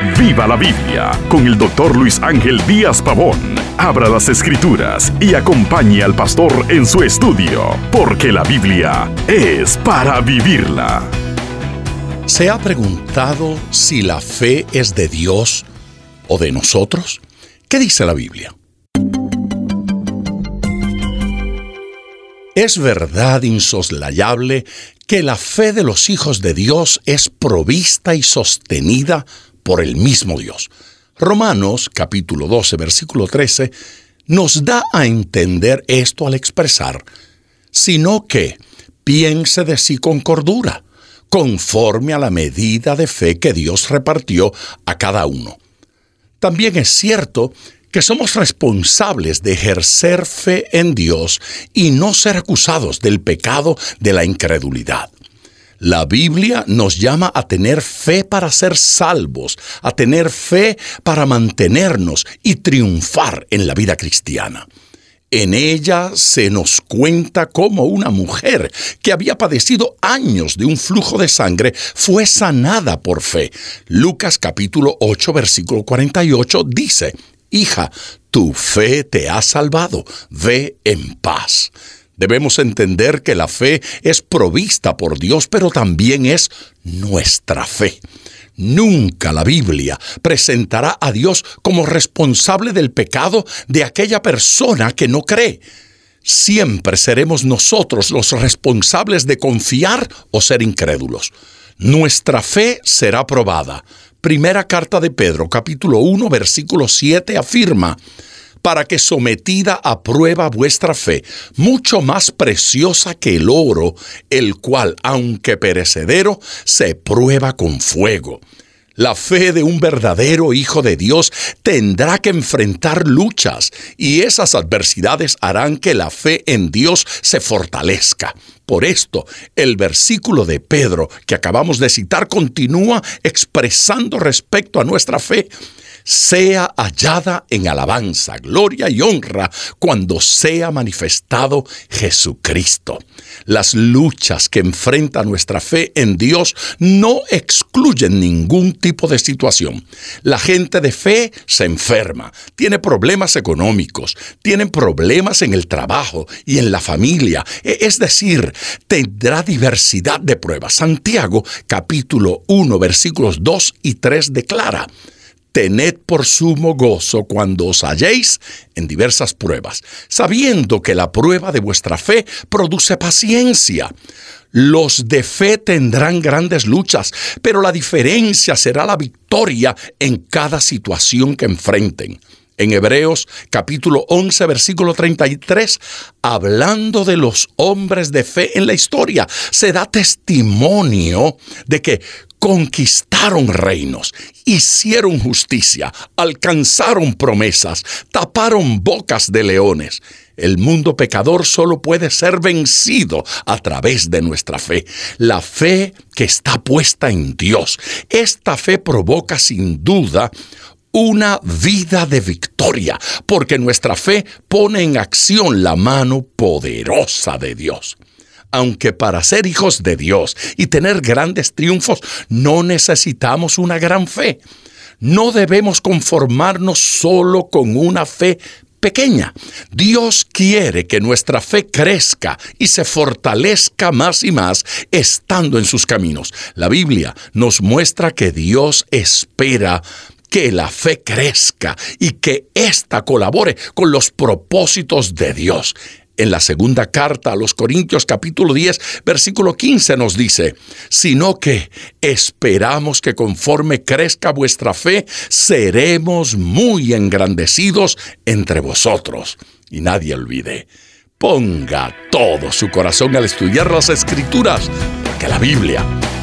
Viva la Biblia con el doctor Luis Ángel Díaz Pavón. Abra las escrituras y acompañe al pastor en su estudio, porque la Biblia es para vivirla. ¿Se ha preguntado si la fe es de Dios o de nosotros? ¿Qué dice la Biblia? Es verdad insoslayable que la fe de los hijos de Dios es provista y sostenida por el mismo Dios. Romanos capítulo 12 versículo 13 nos da a entender esto al expresar, sino que piense de sí con cordura, conforme a la medida de fe que Dios repartió a cada uno. También es cierto que somos responsables de ejercer fe en Dios y no ser acusados del pecado de la incredulidad. La Biblia nos llama a tener fe para ser salvos, a tener fe para mantenernos y triunfar en la vida cristiana. En ella se nos cuenta cómo una mujer que había padecido años de un flujo de sangre fue sanada por fe. Lucas capítulo 8 versículo 48 dice, Hija, tu fe te ha salvado, ve en paz. Debemos entender que la fe es provista por Dios, pero también es nuestra fe. Nunca la Biblia presentará a Dios como responsable del pecado de aquella persona que no cree. Siempre seremos nosotros los responsables de confiar o ser incrédulos. Nuestra fe será probada. Primera carta de Pedro, capítulo 1, versículo 7 afirma, para que sometida a prueba vuestra fe, mucho más preciosa que el oro, el cual, aunque perecedero, se prueba con fuego. La fe de un verdadero Hijo de Dios tendrá que enfrentar luchas y esas adversidades harán que la fe en Dios se fortalezca. Por esto, el versículo de Pedro que acabamos de citar continúa expresando respecto a nuestra fe sea hallada en alabanza, gloria y honra cuando sea manifestado Jesucristo. Las luchas que enfrenta nuestra fe en Dios no excluyen ningún tipo de situación. La gente de fe se enferma, tiene problemas económicos, tiene problemas en el trabajo y en la familia, e, es decir, tendrá diversidad de pruebas. Santiago capítulo 1 versículos 2 y 3 declara, tened por sumo gozo cuando os halléis en diversas pruebas, sabiendo que la prueba de vuestra fe produce paciencia. Los de fe tendrán grandes luchas, pero la diferencia será la victoria en cada situación que enfrenten. En Hebreos capítulo 11 versículo 33, hablando de los hombres de fe en la historia, se da testimonio de que conquistaron reinos, hicieron justicia, alcanzaron promesas, taparon bocas de leones. El mundo pecador solo puede ser vencido a través de nuestra fe, la fe que está puesta en Dios. Esta fe provoca sin duda una vida de victoria, porque nuestra fe pone en acción la mano poderosa de Dios aunque para ser hijos de Dios y tener grandes triunfos no necesitamos una gran fe. No debemos conformarnos solo con una fe pequeña. Dios quiere que nuestra fe crezca y se fortalezca más y más estando en sus caminos. La Biblia nos muestra que Dios espera que la fe crezca y que ésta colabore con los propósitos de Dios en la segunda carta a los Corintios capítulo 10 versículo 15 nos dice, sino que esperamos que conforme crezca vuestra fe, seremos muy engrandecidos entre vosotros. Y nadie olvide, ponga todo su corazón al estudiar las escrituras, porque la Biblia